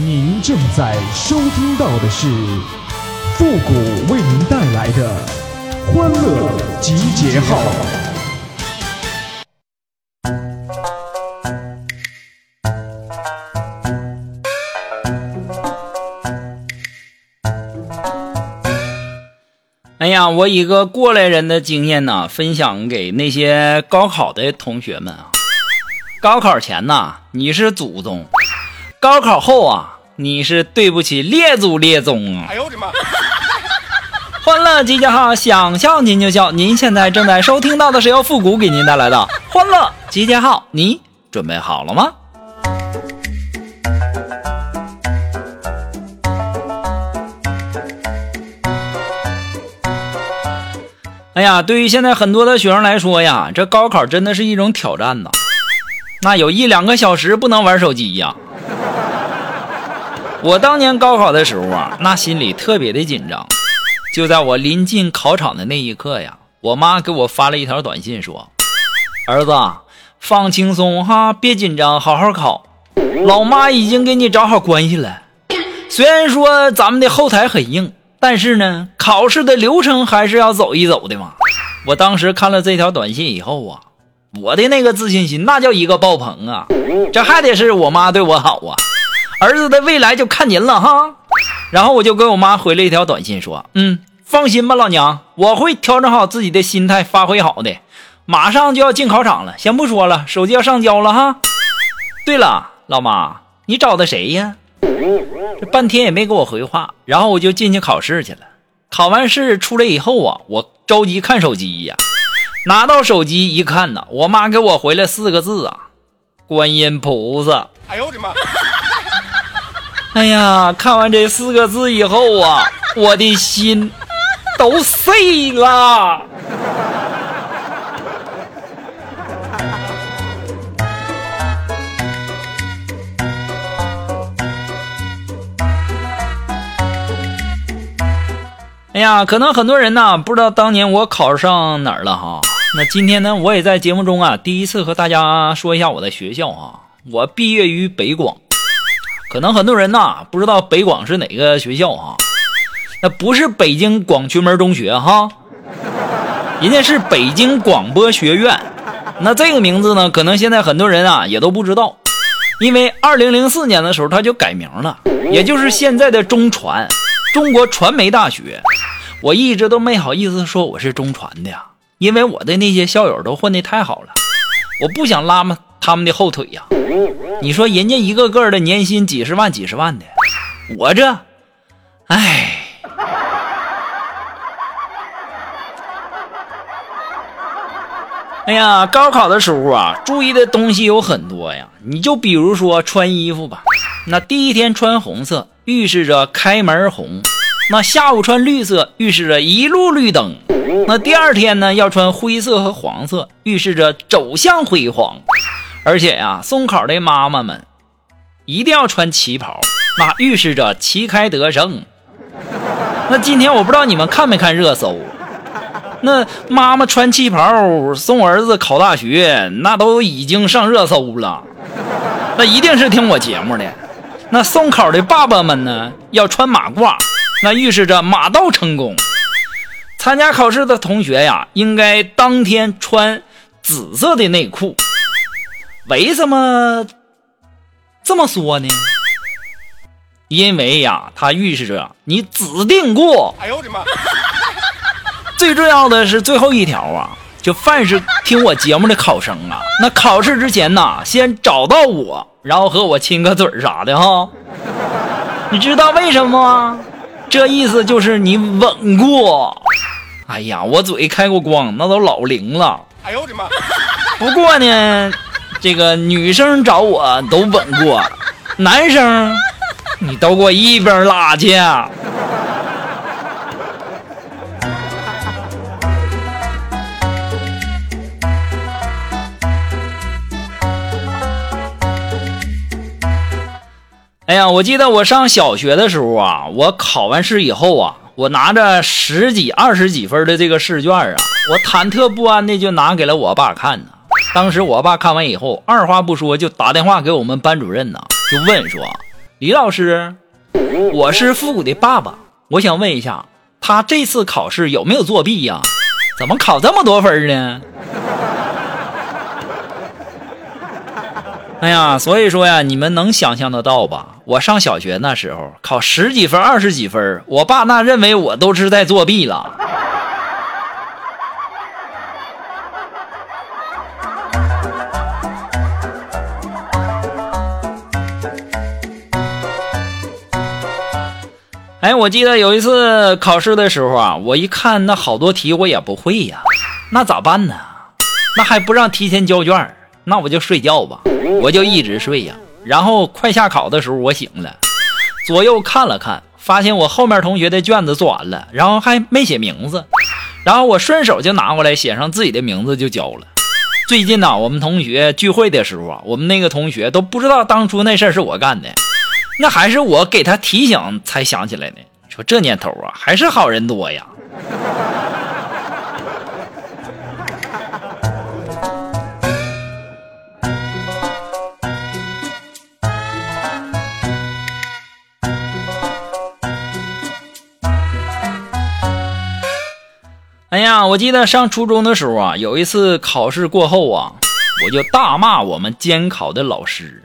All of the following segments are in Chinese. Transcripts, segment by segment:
您正在收听到的是复古为您带来的欢乐集结号。哎呀，我一个过来人的经验呢，分享给那些高考的同学们啊。高考前呐，你是祖宗；高考后啊，你是对不起列祖列宗啊！哎呦我的妈！欢乐集结号，想笑您就笑。您现在正在收听到的是由复古给您带来的欢乐集结号，你准备好了吗？哎呀，对于现在很多的学生来说呀，这高考真的是一种挑战呐。那有一两个小时不能玩手机呀。我当年高考的时候啊，那心里特别的紧张。就在我临近考场的那一刻呀，我妈给我发了一条短信说：“儿子，放轻松哈，别紧张，好好考。老妈已经给你找好关系了。虽然说咱们的后台很硬。”但是呢，考试的流程还是要走一走的嘛。我当时看了这条短信以后啊，我的那个自信心那叫一个爆棚啊！这还得是我妈对我好啊，儿子的未来就看您了哈。然后我就给我妈回了一条短信说：“嗯，放心吧，老娘，我会调整好自己的心态，发挥好的。马上就要进考场了，先不说了，手机要上交了哈。对了，老妈，你找的谁呀？”这半天也没给我回话，然后我就进去考试去了。考完试出来以后啊，我着急看手机呀，拿到手机一看呐，我妈给我回来四个字啊：“观音菩萨。”哎呦我的妈！哎呀，看完这四个字以后啊，我的心都碎了。哎呀，可能很多人呢不知道当年我考上哪儿了哈。那今天呢，我也在节目中啊第一次和大家说一下我的学校啊。我毕业于北广，可能很多人呐不知道北广是哪个学校哈。那不是北京广渠门中学哈，人家是北京广播学院。那这个名字呢，可能现在很多人啊也都不知道，因为二零零四年的时候他就改名了，也就是现在的中传，中国传媒大学。我一直都没好意思说我是中传的呀，因为我的那些校友都混得太好了，我不想拉嘛他们的后腿呀。你说人家一个个的年薪几十万几十万的，我这，唉，哎呀，高考的时候啊，注意的东西有很多呀。你就比如说穿衣服吧，那第一天穿红色，预示着开门红。那下午穿绿色，预示着一路绿灯。那第二天呢，要穿灰色和黄色，预示着走向辉煌。而且呀，送考的妈妈们一定要穿旗袍，那预示着旗开得胜。那今天我不知道你们看没看热搜？那妈妈穿旗袍送儿子考大学，那都已经上热搜了。那一定是听我节目的。那送考的爸爸们呢，要穿马褂。那预示着马到成功。参加考试的同学呀，应该当天穿紫色的内裤。为什么这么说呢？因为呀，它预示着你指定过。哎呦我的妈！最重要的是最后一条啊，就凡是听我节目的考生啊，那考试之前呐，先找到我，然后和我亲个嘴啥的哈。你知道为什么吗？这意思就是你吻过，哎呀，我嘴开过光，那都老灵了。哎呦我的妈！不过呢，这个女生找我都稳过，男生你都给我一边拉去。哎呀，我记得我上小学的时候啊，我考完试以后啊，我拿着十几、二十几分的这个试卷啊，我忐忑不安的就拿给了我爸看呢。当时我爸看完以后，二话不说就打电话给我们班主任呢，就问说：“李老师，我是复古的爸爸，我想问一下，他这次考试有没有作弊呀？怎么考这么多分呢？哎呀，所以说呀，你们能想象得到吧？我上小学那时候考十几分、二十几分，我爸那认为我都是在作弊了。哎，我记得有一次考试的时候啊，我一看那好多题我也不会呀，那咋办呢？那还不让提前交卷，那我就睡觉吧。我就一直睡呀，然后快下考的时候我醒了，左右看了看，发现我后面同学的卷子做完了，然后还没写名字，然后我顺手就拿过来写上自己的名字就交了。最近呢，我们同学聚会的时候啊，我们那个同学都不知道当初那事儿是我干的，那还是我给他提醒才想起来的。说这年头啊，还是好人多呀。哎呀，我记得上初中的时候啊，有一次考试过后啊，我就大骂我们监考的老师，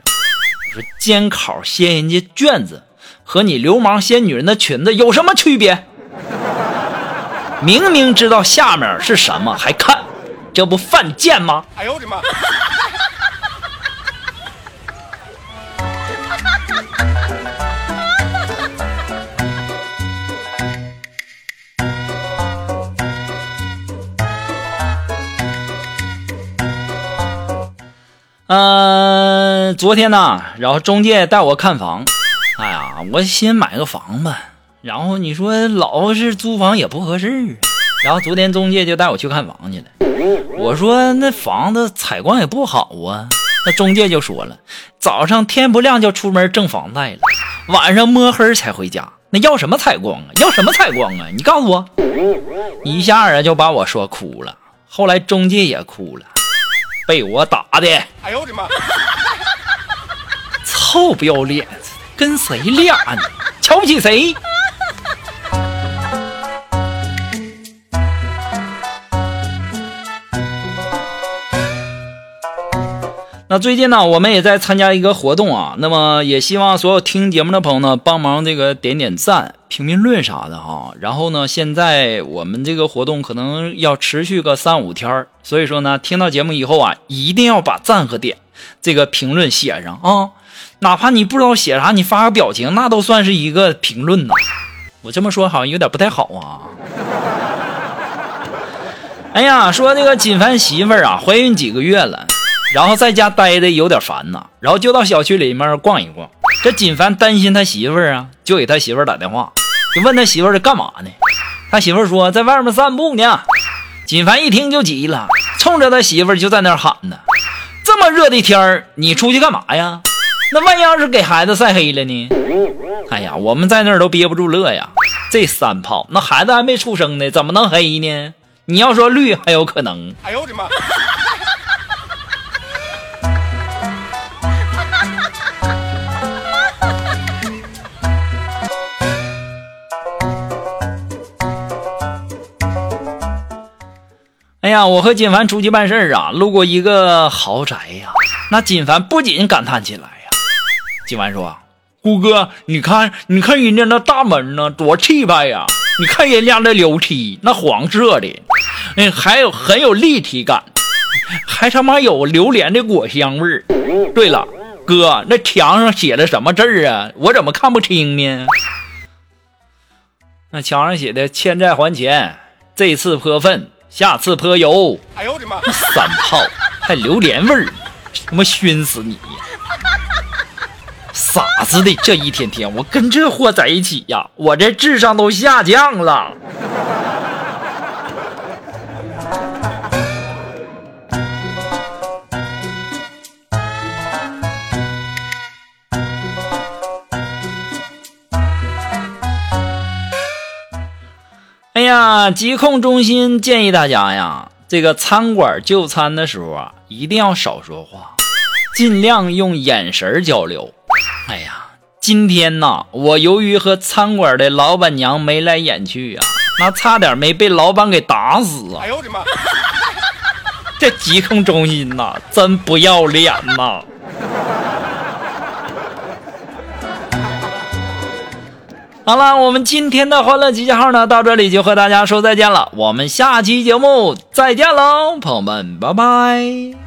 监考掀人家卷子和你流氓掀女人的裙子有什么区别？明明知道下面是什么还看，这不犯贱吗？哎呦我的妈！嗯，昨天呢，然后中介带我看房，哎呀，我先买个房吧，然后你说老是租房也不合适，然后昨天中介就带我去看房去了。我说那房子采光也不好啊，那中介就说了，早上天不亮就出门挣房贷了，晚上摸黑才回家，那要什么采光啊？要什么采光啊？你告诉我，一下啊就把我说哭了，后来中介也哭了。被我打的，哎呦我的妈！臭不要脸，跟谁俩呢？瞧不起谁？那最近呢，我们也在参加一个活动啊。那么也希望所有听节目的朋友呢，帮忙这个点点赞、评评论啥的哈。然后呢，现在我们这个活动可能要持续个三五天所以说呢，听到节目以后啊，一定要把赞和点这个评论写上啊。哪怕你不知道写啥，你发个表情，那都算是一个评论呐。我这么说好像有点不太好啊。哎呀，说这个锦凡媳妇儿啊，怀孕几个月了。然后在家待的有点烦呐，然后就到小区里面逛一逛。这锦凡担心他媳妇儿啊，就给他媳妇儿打电话，就问他媳妇儿干嘛呢？他媳妇儿说在外面散步呢。锦凡一听就急了，冲着他媳妇儿就在那喊呢：“这么热的天儿，你出去干嘛呀？那万一要是给孩子晒黑了呢？”哎呀，我们在那儿都憋不住乐呀。这三炮，那孩子还没出生呢，怎么能黑呢？你要说绿还有可能。哎呦我的妈！呀，我和锦凡出去办事儿啊，路过一个豪宅呀。那锦凡不仅感叹起来呀。锦凡说：“虎哥，你看，你看人家那大门呢，多气派呀！你看人家那楼梯，那黄色的，那，还有很有立体感，还他妈有榴莲的果香味儿。对了，哥，那墙上写的什么字儿啊？我怎么看不清呢？那墙上写的‘欠债还钱，这次泼粪’。”下次泼油！哎呦我的妈！三炮还榴莲味儿，他妈熏死你呀！傻子的，这一天天我跟这货在一起呀，我这智商都下降了。呀，疾控中心建议大家呀，这个餐馆就餐的时候啊，一定要少说话，尽量用眼神交流。哎呀，今天呐，我由于和餐馆的老板娘眉来眼去啊，那差点没被老板给打死啊！哎呦我的妈！这疾控中心呐，真不要脸呐！好了，我们今天的欢乐集结号呢，到这里就和大家说再见了。我们下期节目再见喽，朋友们，拜拜。